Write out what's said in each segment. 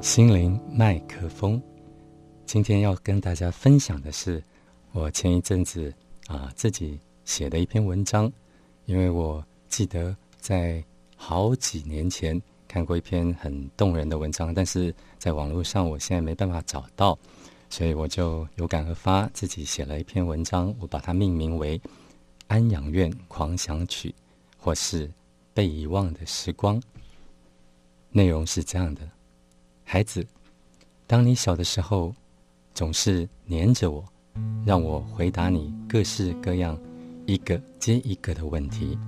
心灵麦克风，今天要跟大家分享的是我前一阵子啊自己写的一篇文章，因为我记得在好几年前看过一篇很动人的文章，但是在网络上我现在没办法找到，所以我就有感而发，自己写了一篇文章，我把它命名为《安养院狂想曲》或是《被遗忘的时光》，内容是这样的。孩子，当你小的时候，总是黏着我，让我回答你各式各样、一个接一个的问题。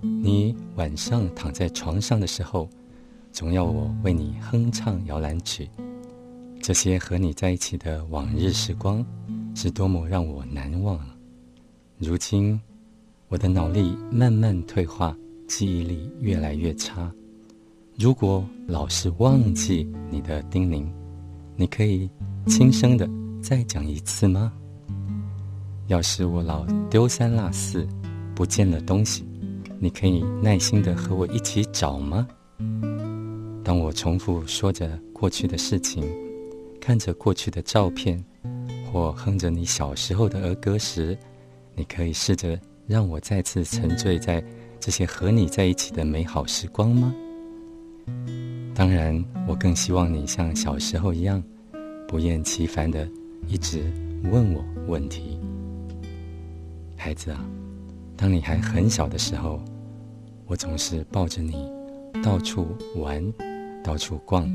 你晚上躺在床上的时候，总要我为你哼唱摇篮曲。这些和你在一起的往日时光，是多么让我难忘啊！如今，我的脑力慢慢退化，记忆力越来越差。如果老是忘记你的叮咛，你可以轻声的再讲一次吗？要是我老丢三落四，不见了东西，你可以耐心的和我一起找吗？当我重复说着过去的事情，看着过去的照片，或哼着你小时候的儿歌时，你可以试着让我再次沉醉在这些和你在一起的美好时光吗？当然，我更希望你像小时候一样，不厌其烦的一直问我问题。孩子啊，当你还很小的时候，我总是抱着你到处玩，到处逛，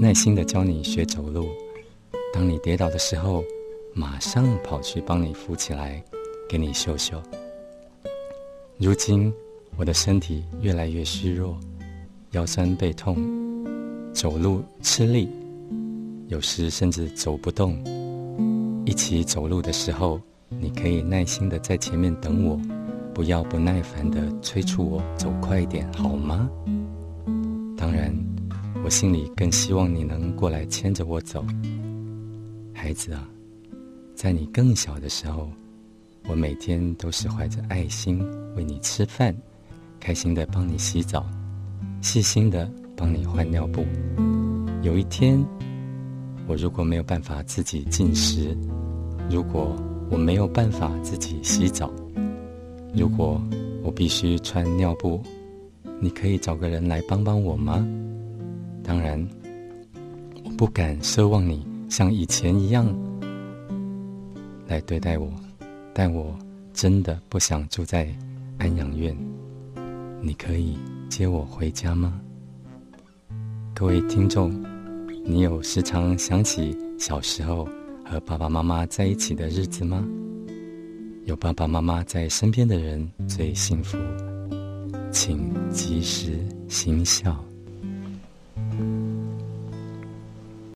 耐心的教你学走路。当你跌倒的时候，马上跑去帮你扶起来，给你秀秀。如今，我的身体越来越虚弱。腰酸背痛，走路吃力，有时甚至走不动。一起走路的时候，你可以耐心的在前面等我，不要不耐烦的催促我走快一点，好吗？当然，我心里更希望你能过来牵着我走。孩子啊，在你更小的时候，我每天都是怀着爱心喂你吃饭，开心的帮你洗澡。细心的帮你换尿布。有一天，我如果没有办法自己进食，如果我没有办法自己洗澡，如果我必须穿尿布，你可以找个人来帮帮我吗？当然，我不敢奢望你像以前一样来对待我，但我真的不想住在安养院。你可以。接我回家吗？各位听众，你有时常想起小时候和爸爸妈妈在一起的日子吗？有爸爸妈妈在身边的人最幸福，请及时行孝。